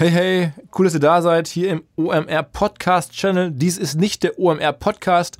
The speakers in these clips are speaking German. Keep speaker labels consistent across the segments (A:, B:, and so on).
A: Hey, hey, cool, dass ihr da seid, hier im OMR Podcast Channel. Dies ist nicht der OMR Podcast.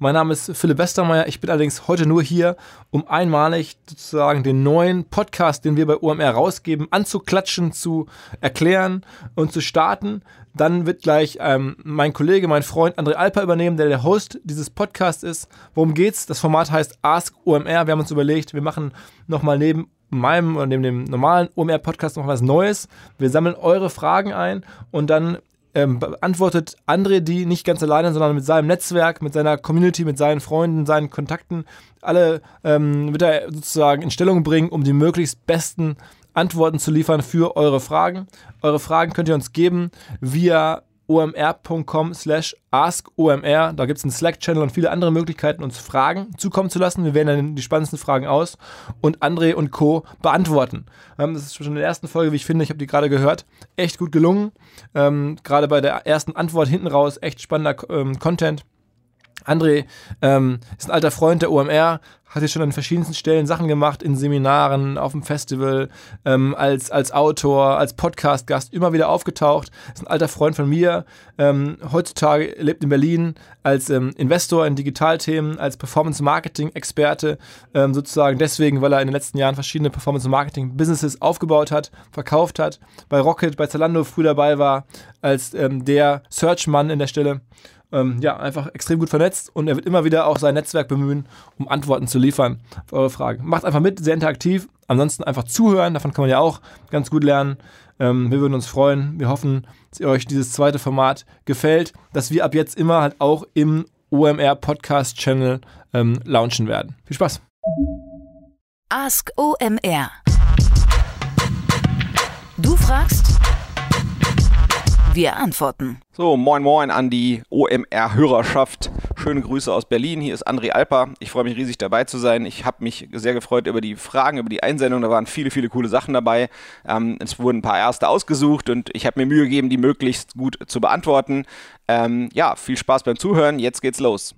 A: Mein Name ist Philipp Westermeier. Ich bin allerdings heute nur hier, um einmalig sozusagen den neuen Podcast, den wir bei OMR rausgeben, anzuklatschen, zu erklären und zu starten. Dann wird gleich ähm, mein Kollege, mein Freund André Alper übernehmen, der der Host dieses Podcasts ist. Worum geht's? Das Format heißt Ask OMR. Wir haben uns überlegt, wir machen nochmal neben meinem oder neben dem normalen OMR-Podcast noch was Neues. Wir sammeln eure Fragen ein und dann ähm, beantwortet André die nicht ganz alleine, sondern mit seinem Netzwerk, mit seiner Community, mit seinen Freunden, seinen Kontakten. Alle ähm, wird er sozusagen in Stellung bringen, um die möglichst besten Antworten zu liefern für eure Fragen. Eure Fragen könnt ihr uns geben via omr.com slash askomr. Da gibt es einen Slack-Channel und viele andere Möglichkeiten, uns Fragen zukommen zu lassen. Wir wählen dann die spannendsten Fragen aus und André und Co. beantworten. Ähm, das ist schon in der ersten Folge, wie ich finde, ich habe die gerade gehört, echt gut gelungen. Ähm, gerade bei der ersten Antwort hinten raus, echt spannender ähm, Content. André ähm, ist ein alter Freund der OMR, hat jetzt schon an verschiedensten Stellen Sachen gemacht, in Seminaren, auf dem Festival, ähm, als, als Autor, als Podcast-Gast, immer wieder aufgetaucht. Ist ein alter Freund von mir. Ähm, heutzutage lebt in Berlin als ähm, Investor in Digitalthemen, als Performance-Marketing-Experte, ähm, sozusagen deswegen, weil er in den letzten Jahren verschiedene Performance-Marketing-Businesses aufgebaut hat, verkauft hat, bei Rocket, bei Zalando früh dabei war, als ähm, der Search-Mann in der Stelle ähm, ja, einfach extrem gut vernetzt und er wird immer wieder auch sein Netzwerk bemühen, um Antworten zu liefern auf eure Fragen. Macht einfach mit, sehr interaktiv. Ansonsten einfach zuhören, davon kann man ja auch ganz gut lernen. Ähm, wir würden uns freuen. Wir hoffen, dass euch dieses zweite Format gefällt, dass wir ab jetzt immer halt auch im OMR Podcast Channel ähm, launchen werden. Viel Spaß!
B: Ask OMR. Du fragst, wir antworten.
C: So, moin moin an die OMR-Hörerschaft. Schöne Grüße aus Berlin. Hier ist André Alper. Ich freue mich riesig dabei zu sein. Ich habe mich sehr gefreut über die Fragen, über die Einsendung. Da waren viele, viele coole Sachen dabei. Ähm, es wurden ein paar erste ausgesucht und ich habe mir Mühe gegeben, die möglichst gut zu beantworten. Ähm, ja, viel Spaß beim Zuhören. Jetzt geht's los.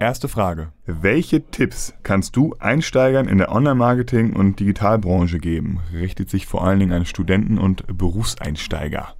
D: Erste Frage. Welche Tipps kannst du Einsteigern in der Online-Marketing- und Digitalbranche geben? Richtet sich vor allen Dingen an Studenten und Berufseinsteiger.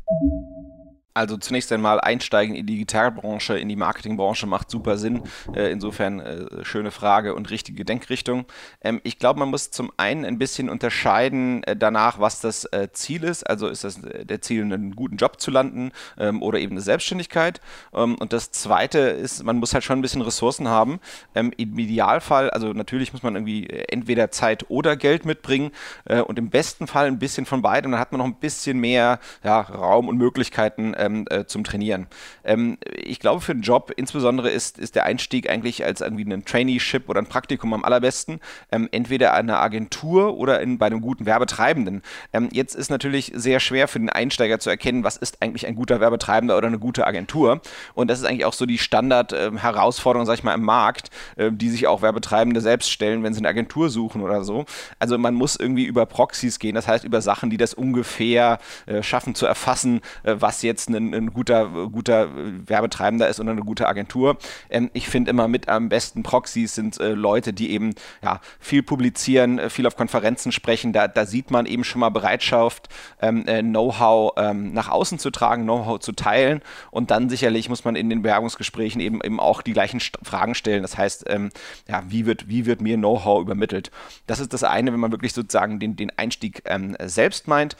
C: Also zunächst einmal einsteigen in die Digitalbranche, in die Marketingbranche macht super Sinn. Äh, insofern äh, schöne Frage und richtige Denkrichtung. Ähm, ich glaube, man muss zum einen ein bisschen unterscheiden äh, danach, was das Ziel ist. Also ist das der Ziel, einen guten Job zu landen ähm, oder eben eine Selbstständigkeit. Ähm, und das zweite ist, man muss halt schon ein bisschen Ressourcen haben. Im Idealfall, also natürlich muss man irgendwie entweder Zeit oder Geld mitbringen und im besten Fall ein bisschen von beidem. Dann hat man noch ein bisschen mehr ja, Raum und Möglichkeiten ähm, äh, zum Trainieren. Ähm, ich glaube, für einen Job insbesondere ist, ist der Einstieg eigentlich als irgendwie ein Traineeship oder ein Praktikum am allerbesten. Ähm, entweder eine Agentur oder in, bei einem guten Werbetreibenden. Ähm, jetzt ist natürlich sehr schwer für den Einsteiger zu erkennen, was ist eigentlich ein guter Werbetreibender oder eine gute Agentur. Und das ist eigentlich auch so die Standard-Herausforderung, sag ich mal, im Markt, äh, die sich auch Werbetreibende selbst stellen, wenn sie eine Agentur suchen oder so. Also man muss irgendwie über Proxys gehen, das heißt über Sachen, die das ungefähr äh, schaffen zu erfassen, äh, was jetzt ein, ein guter, guter Werbetreibender ist oder eine gute Agentur. Ähm, ich finde immer mit am besten Proxys sind äh, Leute, die eben ja, viel publizieren, äh, viel auf Konferenzen sprechen. Da, da sieht man eben schon mal Bereitschaft, ähm, äh, Know-how ähm, nach außen zu tragen, Know-how zu teilen. Und dann sicherlich muss man in den Bewerbungsgesprächen eben, eben auch die gleichen St Fragen stellen. Das heißt, ähm, ja, wie wird, wie wird mir Know-how übermittelt? Das ist das eine, wenn man wirklich sozusagen den, den Einstieg ähm, selbst meint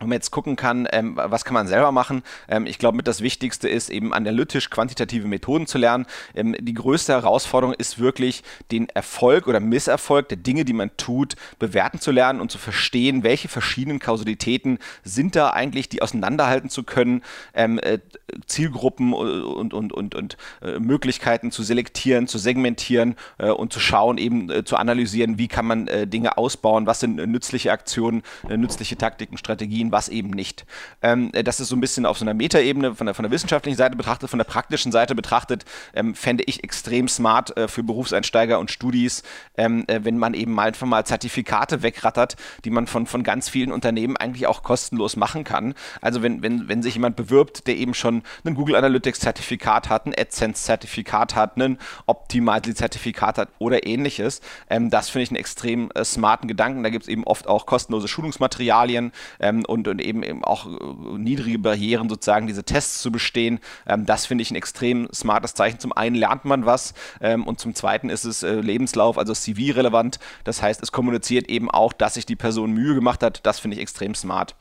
C: wenn man jetzt gucken kann, ähm, was kann man selber machen. Ähm, ich glaube, mit das Wichtigste ist eben analytisch quantitative Methoden zu lernen. Ähm, die größte Herausforderung ist wirklich, den Erfolg oder Misserfolg der Dinge, die man tut, bewerten zu lernen und zu verstehen, welche verschiedenen Kausalitäten sind da eigentlich, die auseinanderhalten zu können, ähm, äh, Zielgruppen und, und, und, und äh, Möglichkeiten zu selektieren, zu segmentieren äh, und zu schauen, eben äh, zu analysieren, wie kann man äh, Dinge ausbauen, was sind äh, nützliche Aktionen, nützliche Taktiken, Strategien ziehen, was eben nicht. Ähm, äh, das ist so ein bisschen auf so einer Metaebene von der, von der wissenschaftlichen Seite betrachtet, von der praktischen Seite betrachtet, ähm, fände ich extrem smart äh, für Berufseinsteiger und Studis, ähm, äh, wenn man eben einfach mal Zertifikate wegrattert, die man von, von ganz vielen Unternehmen eigentlich auch kostenlos machen kann. Also wenn, wenn, wenn sich jemand bewirbt, der eben schon ein Google Analytics Zertifikat hat, ein AdSense Zertifikat hat, ein Optimizely Zertifikat hat oder ähnliches, ähm, das finde ich einen extrem äh, smarten Gedanken. Da gibt es eben oft auch kostenlose Schulungsmaterialien ähm, und, und eben, eben auch äh, niedrige Barrieren sozusagen diese Tests zu bestehen. Ähm, das finde ich ein extrem smartes Zeichen. Zum einen lernt man was ähm, und zum zweiten ist es äh, Lebenslauf, also CV-relevant. Das heißt, es kommuniziert eben auch, dass sich die Person Mühe gemacht hat. Das finde ich extrem smart.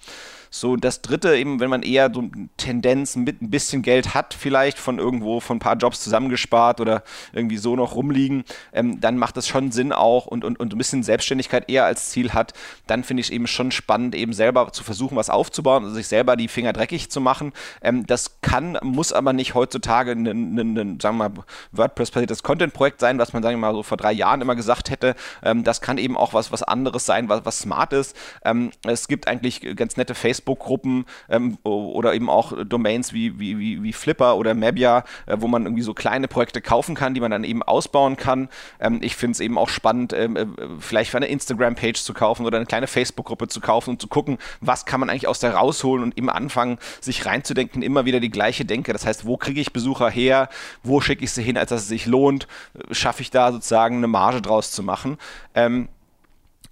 C: So, das dritte eben, wenn man eher so Tendenz mit ein bisschen Geld hat, vielleicht von irgendwo von ein paar Jobs zusammengespart oder irgendwie so noch rumliegen, ähm, dann macht es schon Sinn auch und, und, und ein bisschen Selbstständigkeit eher als Ziel hat, dann finde ich es eben schon spannend, eben selber zu versuchen, was aufzubauen, also sich selber die Finger dreckig zu machen. Ähm, das kann, muss aber nicht heutzutage ein, ein, ein sagen wir mal, WordPress-basiertes Content-Projekt sein, was man, sagen wir mal, so vor drei Jahren immer gesagt hätte. Ähm, das kann eben auch was, was anderes sein, was, was smart ist. Ähm, es gibt eigentlich ganz nette Facebook- Facebook-Gruppen ähm, oder eben auch Domains wie, wie, wie, wie Flipper oder Mabia, äh, wo man irgendwie so kleine Projekte kaufen kann, die man dann eben ausbauen kann. Ähm, ich finde es eben auch spannend, ähm, äh, vielleicht für eine Instagram-Page zu kaufen oder eine kleine Facebook-Gruppe zu kaufen und zu gucken, was kann man eigentlich aus der rausholen und eben anfangen, sich reinzudenken, immer wieder die gleiche Denke. Das heißt, wo kriege ich Besucher her? Wo schicke ich sie hin, als dass es sich lohnt? Schaffe ich da sozusagen eine Marge draus zu machen? Ähm,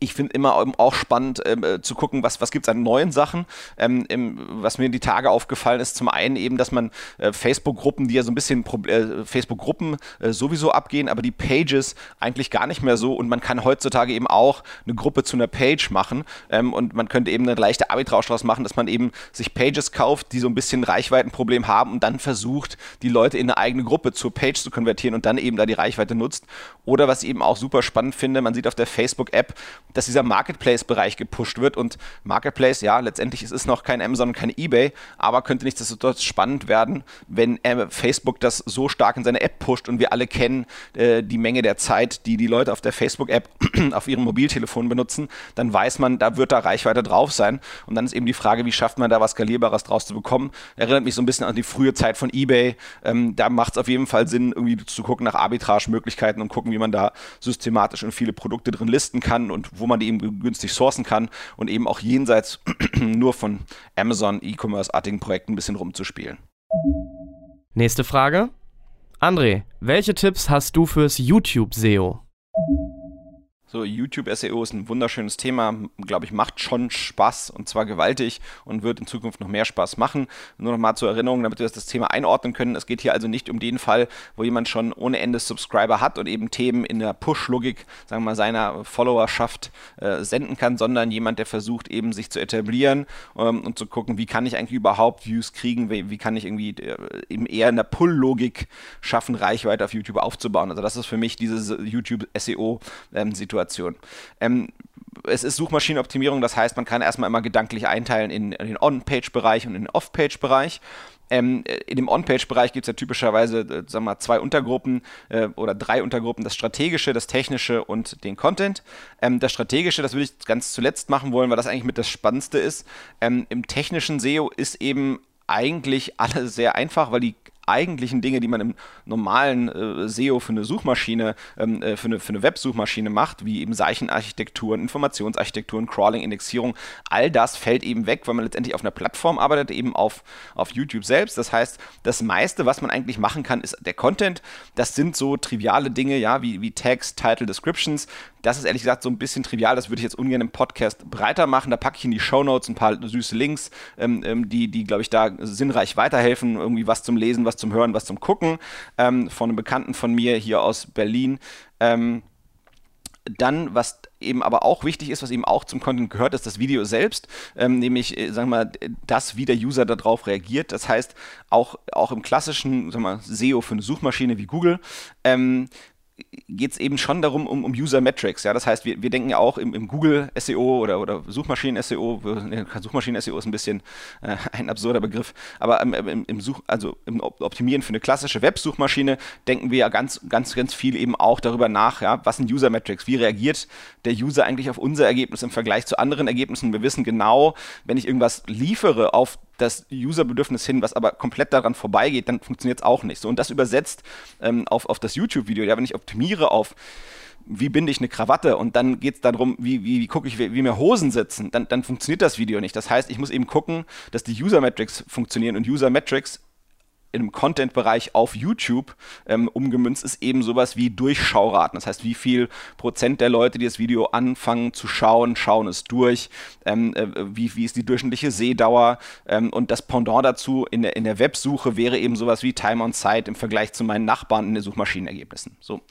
C: ich finde immer auch spannend ähm, äh, zu gucken, was, was gibt es an neuen Sachen. Ähm, im, was mir die Tage aufgefallen ist, zum einen eben, dass man äh, Facebook-Gruppen, die ja so ein bisschen äh, Facebook-Gruppen äh, sowieso abgehen, aber die Pages eigentlich gar nicht mehr so und man kann heutzutage eben auch eine Gruppe zu einer Page machen ähm, und man könnte eben eine leichte Arbitrage daraus machen, dass man eben sich Pages kauft, die so ein bisschen Reichweitenproblem haben und dann versucht, die Leute in eine eigene Gruppe zur Page zu konvertieren und dann eben da die Reichweite nutzt. Oder was ich eben auch super spannend finde, man sieht auf der Facebook-App, dass dieser Marketplace-Bereich gepusht wird. Und Marketplace, ja, letztendlich ist es noch kein Amazon kein eBay, aber könnte nichtsdestotrotz spannend werden, wenn äh, Facebook das so stark in seine App pusht und wir alle kennen äh, die Menge der Zeit, die die Leute auf der Facebook-App auf ihrem Mobiltelefon benutzen, dann weiß man, da wird da Reichweite drauf sein. Und dann ist eben die Frage, wie schafft man da was Skalierbares draus zu bekommen. Erinnert mich so ein bisschen an die frühe Zeit von eBay. Ähm, da macht es auf jeden Fall Sinn, irgendwie zu gucken nach Arbitrage-Möglichkeiten und gucken, wie man da systematisch und viele Produkte drin listen kann und wo man die eben günstig sourcen kann und eben auch jenseits nur von Amazon E-Commerce-artigen Projekten ein bisschen rumzuspielen.
E: Nächste Frage. André, welche Tipps hast du fürs YouTube-SEO?
C: So, YouTube SEO ist ein wunderschönes Thema, glaube ich, macht schon Spaß und zwar gewaltig und wird in Zukunft noch mehr Spaß machen. Nur noch mal zur Erinnerung, damit wir das Thema einordnen können. Es geht hier also nicht um den Fall, wo jemand schon ohne Ende Subscriber hat und eben Themen in der Push-Logik, sagen wir mal, seiner Followerschaft äh, senden kann, sondern jemand, der versucht eben sich zu etablieren ähm, und zu gucken, wie kann ich eigentlich überhaupt Views kriegen, wie, wie kann ich irgendwie äh, eben eher in der Pull-Logik schaffen, Reichweite auf YouTube aufzubauen. Also das ist für mich diese YouTube SEO-Situation. Ähm, Situation. Ähm, es ist Suchmaschinenoptimierung, das heißt, man kann erstmal immer gedanklich einteilen in, den On-Page-Bereich und in den Off-Page-Bereich. Ähm, in dem On-Page-Bereich gibt es ja typischerweise, äh, sagen wir mal, zwei Untergruppen äh, oder drei Untergruppen, das Strategische, das Technische und den Content. Ähm, das Strategische, das würde ich ganz zuletzt machen wollen, weil das eigentlich mit das Spannendste ist. Ähm, Im technischen SEO ist eben eigentlich alles sehr einfach, weil die eigentlichen Dinge, die man im normalen äh, SEO für eine Suchmaschine, ähm, äh, für eine, für eine Websuchmaschine macht, wie eben Seichenarchitekturen, Informationsarchitekturen, Crawling, Indexierung, all das fällt eben weg, weil man letztendlich auf einer Plattform arbeitet, eben auf, auf YouTube selbst. Das heißt, das meiste, was man eigentlich machen kann, ist der Content. Das sind so triviale Dinge, ja, wie, wie Text, Title, Descriptions. Das ist ehrlich gesagt so ein bisschen trivial, das würde ich jetzt ungern im Podcast breiter machen. Da packe ich in die Show Notes ein paar süße Links, ähm, ähm die, die glaube ich, da sinnreich weiterhelfen, irgendwie was zum Lesen, was zum Hören, was zum Gucken, ähm, von einem Bekannten von mir hier aus Berlin. Ähm, dann, was eben aber auch wichtig ist, was eben auch zum Content gehört, ist das Video selbst, ähm, nämlich, äh, sagen wir mal, das, wie der User darauf reagiert. Das heißt, auch, auch im klassischen sagen wir mal, SEO für eine Suchmaschine wie Google ähm, geht es eben schon darum, um, um User Metrics. Ja? Das heißt, wir, wir denken ja auch im, im Google SEO oder, oder Suchmaschinen-SEO, Suchmaschinen-SEO ist ein bisschen äh, ein absurder Begriff, aber im, im, im, Such, also im Optimieren für eine klassische Websuchmaschine denken wir ja ganz, ganz, ganz viel eben auch darüber nach, ja, was sind User Metrics, wie reagiert der User eigentlich auf unser Ergebnis im Vergleich zu anderen Ergebnissen. Wir wissen genau, wenn ich irgendwas liefere auf das Userbedürfnis hin, was aber komplett daran vorbeigeht, dann funktioniert es auch nicht. So, und das übersetzt ähm, auf, auf das YouTube-Video. Ja, wenn ich optimiere auf wie binde ich eine Krawatte und dann geht es darum, wie, wie, wie gucke ich, wie, wie, mir Hosen sitzen, dann, dann funktioniert das Video nicht. Das heißt, ich muss eben gucken, dass die User Metrics funktionieren und User Metrics im Content-Bereich auf YouTube ähm, umgemünzt ist eben sowas wie Durchschauraten. Das heißt, wie viel Prozent der Leute, die das Video anfangen zu schauen, schauen es durch, ähm, äh, wie, wie ist die durchschnittliche Sehdauer ähm, und das Pendant dazu in der, in der Websuche wäre eben sowas wie Time on Site im Vergleich zu meinen Nachbarn in den Suchmaschinenergebnissen. So.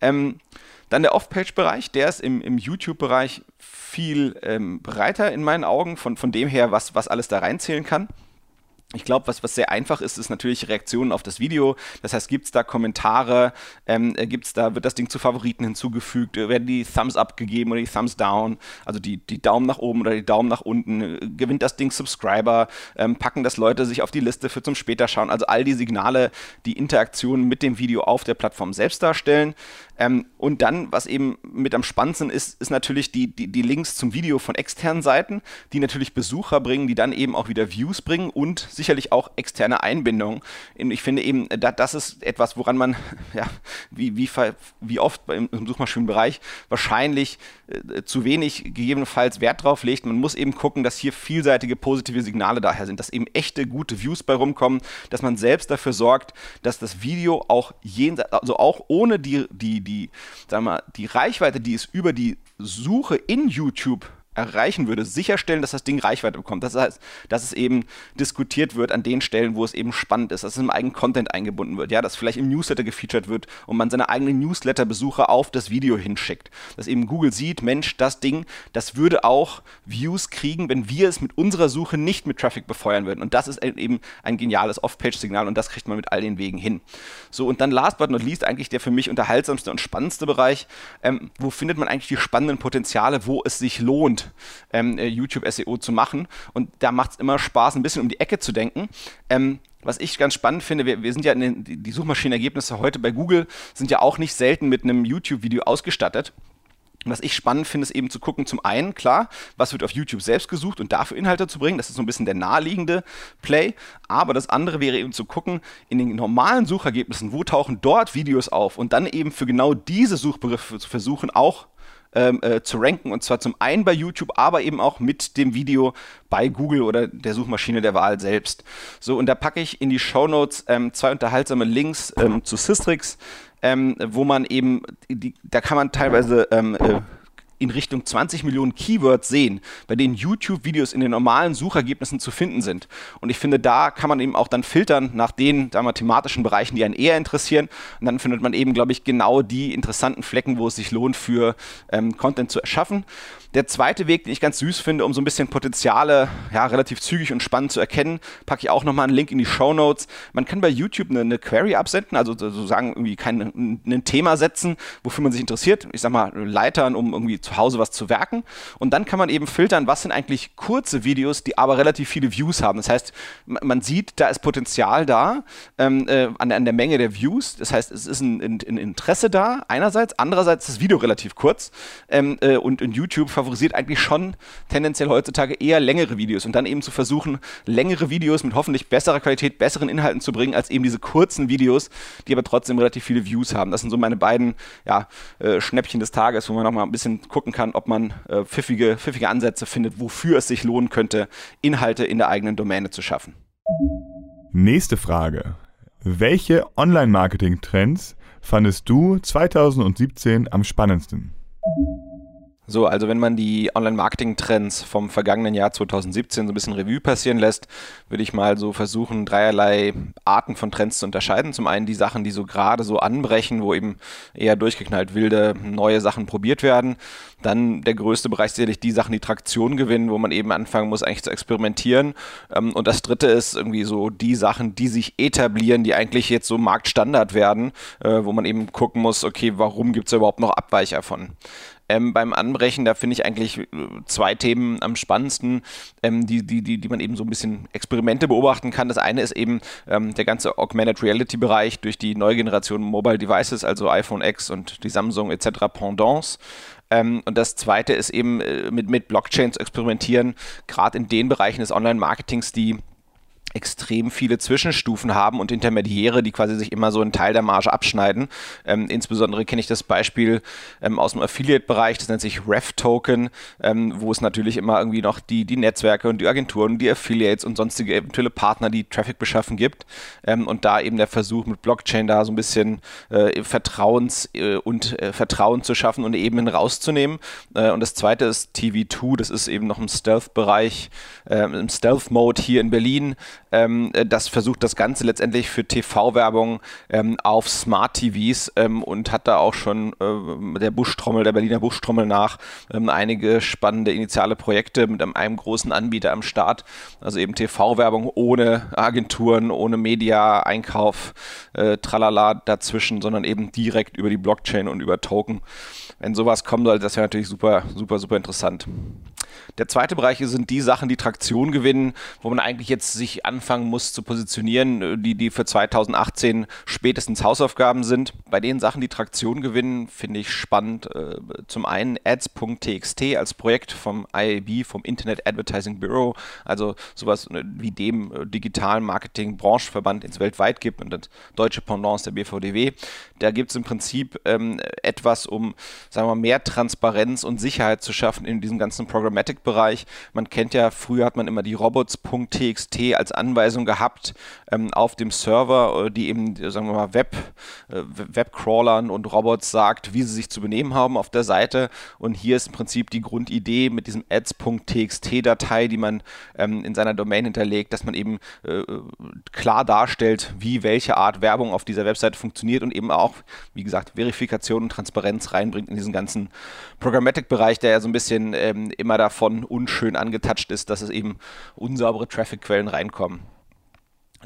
C: Ähm, dann der Off-Page-Bereich, der ist im, im YouTube-Bereich viel ähm, breiter in meinen Augen, von, von dem her, was, was alles da reinzählen kann. Ich glaube, was, was sehr einfach ist, ist natürlich Reaktionen auf das Video. Das heißt, gibt es da Kommentare, ähm, äh, gibt's da, wird das Ding zu Favoriten hinzugefügt, äh, werden die Thumbs up gegeben oder die Thumbs down, also die, die Daumen nach oben oder die Daumen nach unten, äh, gewinnt das Ding Subscriber, ähm, packen das Leute sich auf die Liste für zum später schauen. Also all die Signale, die Interaktion mit dem Video auf der Plattform selbst darstellen. Ähm, und dann, was eben mit am spannendsten ist, ist natürlich die, die, die Links zum Video von externen Seiten, die natürlich Besucher bringen, die dann eben auch wieder Views bringen und sicherlich auch externe Einbindung. Und ich finde eben, das ist etwas, woran man, ja, wie, wie, wie oft im Suchmaschinenbereich wahrscheinlich äh, zu wenig gegebenenfalls Wert drauf legt. Man muss eben gucken, dass hier vielseitige positive Signale daher sind, dass eben echte gute Views bei rumkommen, dass man selbst dafür sorgt, dass das Video auch jenseits, also auch ohne die, die, die, sagen wir, die Reichweite, die es über die Suche in YouTube erreichen würde, sicherstellen, dass das Ding Reichweite bekommt. Das heißt, dass es eben diskutiert wird an den Stellen, wo es eben spannend ist, dass es im eigenen Content eingebunden wird, ja, dass vielleicht im Newsletter gefeatured wird und man seine eigenen Newsletter-Besucher auf das Video hinschickt. Dass eben Google sieht, Mensch, das Ding, das würde auch Views kriegen, wenn wir es mit unserer Suche nicht mit Traffic befeuern würden. Und das ist eben ein geniales Off-Page-Signal und das kriegt man mit all den Wegen hin. So, und dann last but not least eigentlich der für mich unterhaltsamste und spannendste Bereich, ähm, wo findet man eigentlich die spannenden Potenziale, wo es sich lohnt, ähm, äh, YouTube SEO zu machen. Und da macht es immer Spaß, ein bisschen um die Ecke zu denken. Ähm, was ich ganz spannend finde, wir, wir sind ja in den, die Suchmaschinenergebnisse heute bei Google sind ja auch nicht selten mit einem YouTube-Video ausgestattet. was ich spannend finde, ist eben zu gucken, zum einen, klar, was wird auf YouTube selbst gesucht und dafür Inhalte zu bringen. Das ist so ein bisschen der naheliegende Play. Aber das andere wäre eben zu gucken, in den normalen Suchergebnissen, wo tauchen dort Videos auf und dann eben für genau diese Suchbegriffe zu versuchen, auch ähm, äh, zu ranken. Und zwar zum einen bei YouTube, aber eben auch mit dem Video bei Google oder der Suchmaschine der Wahl selbst. So, und da packe ich in die Show Notes ähm, zwei unterhaltsame Links ähm, zu Systrix, ähm, wo man eben, die, da kann man teilweise ähm, äh, in Richtung 20 Millionen Keywords sehen, bei denen YouTube-Videos in den normalen Suchergebnissen zu finden sind. Und ich finde, da kann man eben auch dann filtern nach den da thematischen Bereichen, die einen eher interessieren. Und dann findet man eben, glaube ich, genau die interessanten Flecken, wo es sich lohnt, für ähm, Content zu erschaffen. Der zweite Weg, den ich ganz süß finde, um so ein bisschen Potenziale ja, relativ zügig und spannend zu erkennen, packe ich auch nochmal einen Link in die Show Notes. Man kann bei YouTube eine, eine Query absenden, also sozusagen irgendwie kein ein Thema setzen, wofür man sich interessiert. Ich sag mal, Leitern, um irgendwie zu Hause was zu werken. Und dann kann man eben filtern, was sind eigentlich kurze Videos, die aber relativ viele Views haben. Das heißt, man sieht, da ist Potenzial da ähm, äh, an, der, an, der Menge der Views. Das heißt, es ist ein, ein, ein Interesse da, einerseits. Andererseits ist das Video relativ kurz. Ähm, äh, und in YouTube favorisiert eigentlich schon tendenziell heutzutage eher längere Videos und dann eben zu versuchen, längere Videos mit hoffentlich besserer Qualität, besseren Inhalten zu bringen, als eben diese kurzen Videos, die aber trotzdem relativ viele Views haben. Das sind so meine beiden ja, äh, Schnäppchen des Tages, wo man nochmal ein bisschen gucken kann, ob man äh, pfiffige, pfiffige Ansätze findet, wofür es sich lohnen könnte, Inhalte in der eigenen Domäne zu schaffen.
D: Nächste Frage. Welche Online-Marketing-Trends fandest du 2017 am spannendsten?
C: So, also wenn man die Online-Marketing-Trends vom vergangenen Jahr 2017 so ein bisschen Revue passieren lässt, würde ich mal so versuchen, dreierlei Arten von Trends zu unterscheiden. Zum einen die Sachen, die so gerade so anbrechen, wo eben eher durchgeknallt wilde neue Sachen probiert werden. Dann der größte Bereich sicherlich die Sachen, die Traktion gewinnen, wo man eben anfangen muss, eigentlich zu experimentieren. Ähm, und das dritte ist irgendwie so die Sachen, die sich etablieren, die eigentlich jetzt so Marktstandard werden, äh, wo man eben gucken muss, okay, warum gibt es überhaupt noch Abweicher von? Ähm, beim Anbrechen, da finde ich eigentlich äh, zwei Themen am spannendsten, ähm, die, die, die, die man eben so ein bisschen Experimente beobachten kann. Das eine ist eben ähm, der ganze Augmented Reality Bereich durch die neue Generation Mobile Devices, also iPhone X und die Samsung etc. Pendants. Ähm, und das zweite ist eben äh, mit, mit Blockchain zu experimentieren, gerade in den Bereichen des Online-Marketings, die extrem viele Zwischenstufen haben und Intermediäre, die quasi sich immer so einen Teil der Marge abschneiden. Ähm, insbesondere kenne ich das Beispiel ähm, aus dem Affiliate-Bereich, das nennt sich Ref-Token, ähm, wo es natürlich immer irgendwie noch die, die Netzwerke und die Agenturen, die Affiliates und sonstige eventuelle Partner, die Traffic beschaffen gibt. Ähm, und da eben der Versuch mit Blockchain da so ein bisschen äh, Vertrauens äh, und äh, Vertrauen zu schaffen und Ebenen rauszunehmen. Äh, und das zweite ist TV2, das ist eben noch im Stealth-Bereich, ähm, im Stealth-Mode hier in Berlin. Ähm, äh, das versucht das Ganze letztendlich für TV-Werbung ähm, auf Smart TVs ähm, und hat da auch schon äh, der Buschtrommel, der Berliner Buschtrommel nach ähm, einige spannende initiale Projekte mit einem, großen Anbieter am Start. Also eben TV-Werbung ohne Agenturen, ohne Media, Einkauf, äh, tralala dazwischen, sondern eben direkt über die Blockchain und über Token. Wenn sowas kommen soll, das wäre natürlich super, super, super interessant. Der zweite Bereich sind die Sachen, die Traktion gewinnen, wo man eigentlich jetzt sich anfangen muss zu positionieren, die, die für 2018 spätestens Hausaufgaben sind. Bei den Sachen, die Traktion gewinnen, finde ich spannend. Äh, zum einen ads.txt als Projekt vom IAB, vom Internet Advertising Bureau, also sowas äh, wie dem äh, digitalen Marketing Branchenverband, es weltweit gibt und das deutsche Pendant der BVDW. Da gibt es im Prinzip ähm, etwas, um, sagen wir mal, mehr Transparenz und Sicherheit zu schaffen in diesem ganzen Programmatic Bereich. Man kennt ja, früher hat man immer die robots.txt als Anweisung gehabt ähm, auf dem Server, äh, die eben, sagen wir mal, Web, äh, Webcrawlern und Robots sagt, wie sie sich zu benehmen haben auf der Seite. Und hier ist im Prinzip die Grundidee mit diesem ads.txt-Datei, die man ähm, in seiner Domain hinterlegt, dass man eben äh, klar darstellt, wie welche Art Werbung auf dieser Webseite funktioniert und eben auch, wie gesagt, Verifikation und Transparenz reinbringt in diesen ganzen Programmatic-Bereich, der ja so ein bisschen ähm, immer davon davon unschön angetatscht ist, dass es eben unsaubere Traffic-Quellen reinkommen.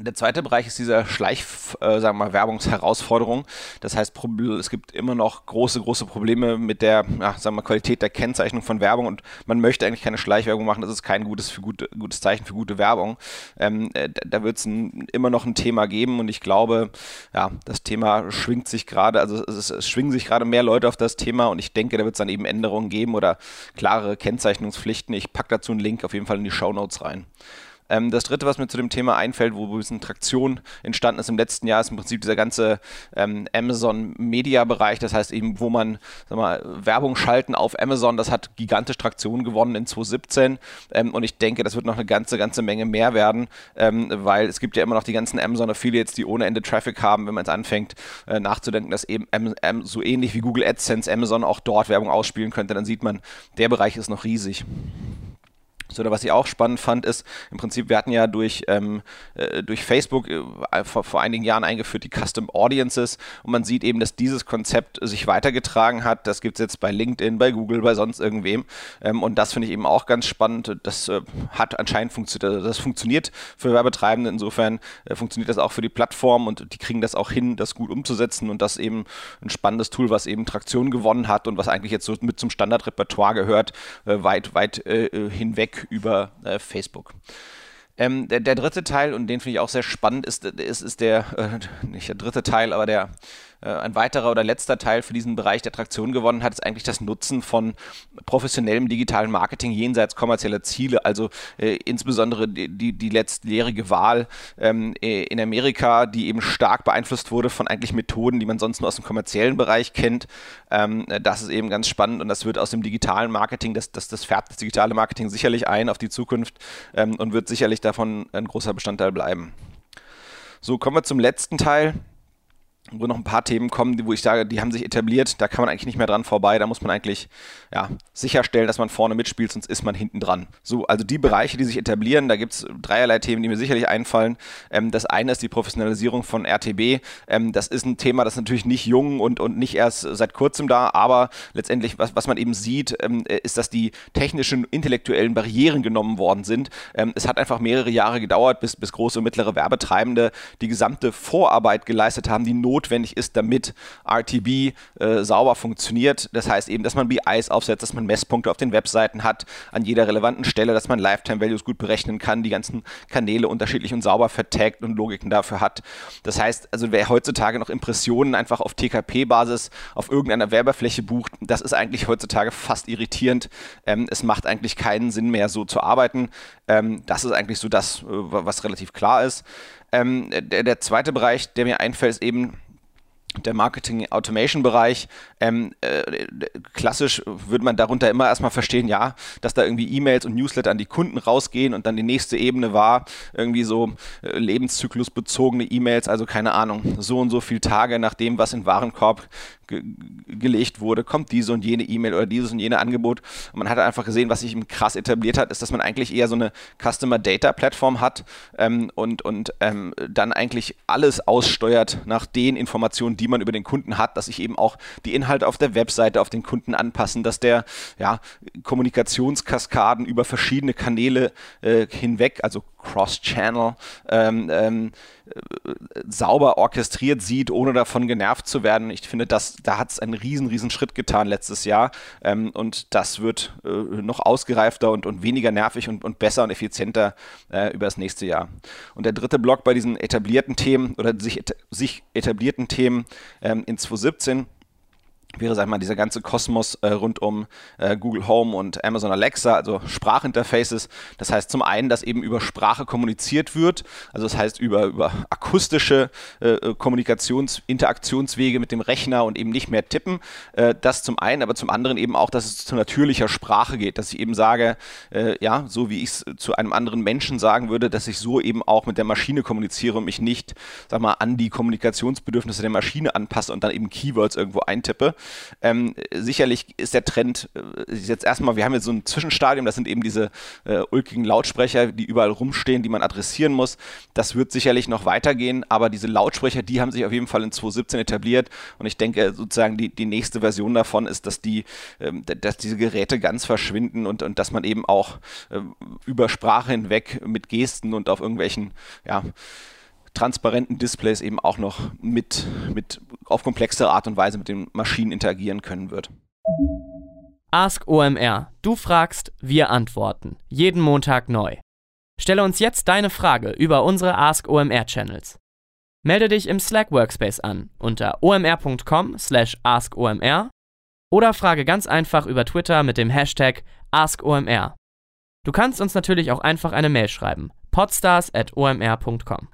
C: Der zweite Bereich ist dieser Schleich, äh, sagen wir mal, Werbungsherausforderung. Das heißt, es gibt immer noch große, große Probleme mit der, ja, sagen wir mal, Qualität der Kennzeichnung von Werbung und man möchte eigentlich keine Schleichwerbung machen. Das ist kein gutes, für gute, gutes Zeichen für gute Werbung. Ähm, äh, da wird es immer noch ein Thema geben und ich glaube, ja, das Thema schwingt sich gerade, also es, es schwingen sich gerade mehr Leute auf das Thema und ich denke, da wird es dann eben Änderungen geben oder klare Kennzeichnungspflichten. Ich packe dazu einen Link auf jeden Fall in die Show Notes rein. Ähm, das dritte, was mir zu dem Thema einfällt, wo ein bisschen Traktion entstanden ist im letzten Jahr, ist im Prinzip dieser ganze ähm, Amazon-Media-Bereich. Das heißt eben, wo man mal, Werbung schalten auf Amazon, das hat gigantisch Traktion gewonnen in 2017. Ähm, und ich denke, das wird noch eine ganze, ganze Menge mehr werden, ähm, weil es gibt ja immer noch die ganzen Amazon-Affiliates, die ohne Ende Traffic haben, wenn man es anfängt äh, nachzudenken, dass eben Am so ähnlich wie Google AdSense Amazon auch dort Werbung ausspielen könnte, dann sieht man, der Bereich ist noch riesig. So, oder was ich auch spannend fand, ist im Prinzip, wir hatten ja durch, ähm, äh, durch Facebook äh, vor, vor, einigen Jahren eingeführt die Custom Audiences und man sieht eben, dass dieses Konzept sich weitergetragen hat. Das gibt es jetzt bei LinkedIn, bei Google, bei sonst irgendwem. Ähm, und das finde ich eben auch ganz spannend. Das äh, hat anscheinend funktioniert, also das funktioniert für Werbetreibende. Insofern äh, funktioniert das auch für die Plattform und die kriegen das auch hin, das gut umzusetzen und das eben ein spannendes Tool, was eben Traktion gewonnen hat und was eigentlich jetzt so mit zum Standardrepertoire gehört, äh, weit, weit äh, über äh, Facebook. Ähm, der, der, dritte Teil, und den finde ich auch sehr spannend, ist, ist, ist der, äh, nicht der dritte Teil, aber der, ein weiterer oder letzter Teil für diesen Bereich der Traktion gewonnen hat, ist eigentlich das Nutzen von professionellem digitalen Marketing jenseits kommerzieller Ziele. Also äh, insbesondere die, die, die letztjährige Wahl ähm, äh, in Amerika, die eben stark beeinflusst wurde von eigentlich Methoden, die man sonst nur aus dem kommerziellen Bereich kennt. Ähm, das ist eben ganz spannend und das wird aus dem digitalen Marketing, das, das, das färbt das digitale Marketing sicherlich ein auf die Zukunft ähm, und wird sicherlich davon ein großer Bestandteil bleiben. So, kommen wir zum letzten Teil wo noch ein paar Themen kommen, wo ich sage, die haben sich etabliert, da kann man eigentlich nicht mehr dran vorbei, da muss man eigentlich ja, sicherstellen, dass man vorne mitspielt, sonst ist man hinten dran. So, also die Bereiche, die sich etablieren, da gibt es dreierlei Themen, die mir sicherlich einfallen. Ähm, das eine ist die Professionalisierung von RTB. Ähm, das ist ein Thema, das natürlich nicht jung und, und nicht erst seit kurzem da, aber letztendlich, was, was man eben sieht, ähm, ist, dass die technischen, intellektuellen Barrieren genommen worden sind. Ähm, es hat einfach mehrere Jahre gedauert, bis, bis große und mittlere Werbetreibende die gesamte Vorarbeit geleistet haben, die Not notwendig ist, damit RTB äh, sauber funktioniert. Das heißt eben, dass man BIs aufsetzt, dass man Messpunkte auf den Webseiten hat, an jeder relevanten Stelle, dass man Lifetime Values gut berechnen kann, die ganzen Kanäle unterschiedlich und sauber vertagt und Logiken dafür hat. Das heißt, also wer heutzutage noch Impressionen einfach auf TKP-Basis auf irgendeiner Werbefläche bucht, das ist eigentlich heutzutage fast irritierend. Ähm, es macht eigentlich keinen Sinn mehr, so zu arbeiten. Ähm, das ist eigentlich so das, äh, was relativ klar ist. Ähm, der, der zweite Bereich, der mir einfällt, ist eben der Marketing-Automation-Bereich. Ähm, äh, klassisch würde man darunter immer erstmal verstehen, ja, dass da irgendwie E-Mails und Newsletter an die Kunden rausgehen und dann die nächste Ebene war irgendwie so äh, lebenszyklusbezogene E-Mails, also keine Ahnung, so und so viele Tage nach dem, was in Warenkorb ge gelegt wurde, kommt diese und jene E-Mail oder dieses und jene Angebot. Und man hat einfach gesehen, was sich krass etabliert hat, ist, dass man eigentlich eher so eine Customer Data Plattform hat ähm, und, und ähm, dann eigentlich alles aussteuert nach den Informationen, die man über den Kunden hat, dass sich eben auch die Inhalte auf der Webseite auf den Kunden anpassen, dass der ja, Kommunikationskaskaden über verschiedene Kanäle äh, hinweg, also Cross-Channel, ähm, ähm, äh, sauber orchestriert sieht, ohne davon genervt zu werden. Ich finde, das, da hat es einen riesen, riesen Schritt getan letztes Jahr ähm, und das wird äh, noch ausgereifter und, und weniger nervig und, und besser und effizienter äh, über das nächste Jahr. Und der dritte Block bei diesen etablierten Themen oder sich, sich etablierten Themen ähm, in 2017 wäre, sag ich mal, dieser ganze Kosmos äh, rund um äh, Google Home und Amazon Alexa, also Sprachinterfaces. Das heißt zum einen, dass eben über Sprache kommuniziert wird, also das heißt über, über akustische äh, äh Kommunikations-, Interaktionswege mit dem Rechner und eben nicht mehr tippen. Äh, das zum einen, aber zum anderen eben auch, dass es zu natürlicher Sprache geht, dass ich eben sage, äh, ja, so wie ich es zu einem anderen Menschen sagen würde, dass ich so eben auch mit der Maschine kommuniziere und mich nicht, sag mal, an die Kommunikationsbedürfnisse der Maschine anpasse und dann eben Keywords irgendwo eintippe. Ähm, sicherlich ist der Trend äh, jetzt erstmal, wir haben jetzt so ein Zwischenstadium, das sind eben diese äh, ulkigen Lautsprecher, die überall rumstehen, die man adressieren muss. Das wird sicherlich noch weitergehen, aber diese Lautsprecher, die haben sich auf jeden Fall in 2017 etabliert und ich denke sozusagen die, die nächste Version davon ist, dass die, ähm, dass diese Geräte ganz verschwinden und, und dass man eben auch äh, über Sprache hinweg mit Gesten und auf irgendwelchen, ja, transparenten Displays eben auch noch mit, mit auf komplexere Art und Weise mit den Maschinen interagieren können wird.
E: Ask OMR. Du fragst, wir antworten. Jeden Montag neu. Stelle uns jetzt deine Frage über unsere Ask OMR Channels. Melde dich im Slack Workspace an unter omr.com/askomr oder frage ganz einfach über Twitter mit dem Hashtag AskOMR. Du kannst uns natürlich auch einfach eine Mail schreiben: podstars@omr.com.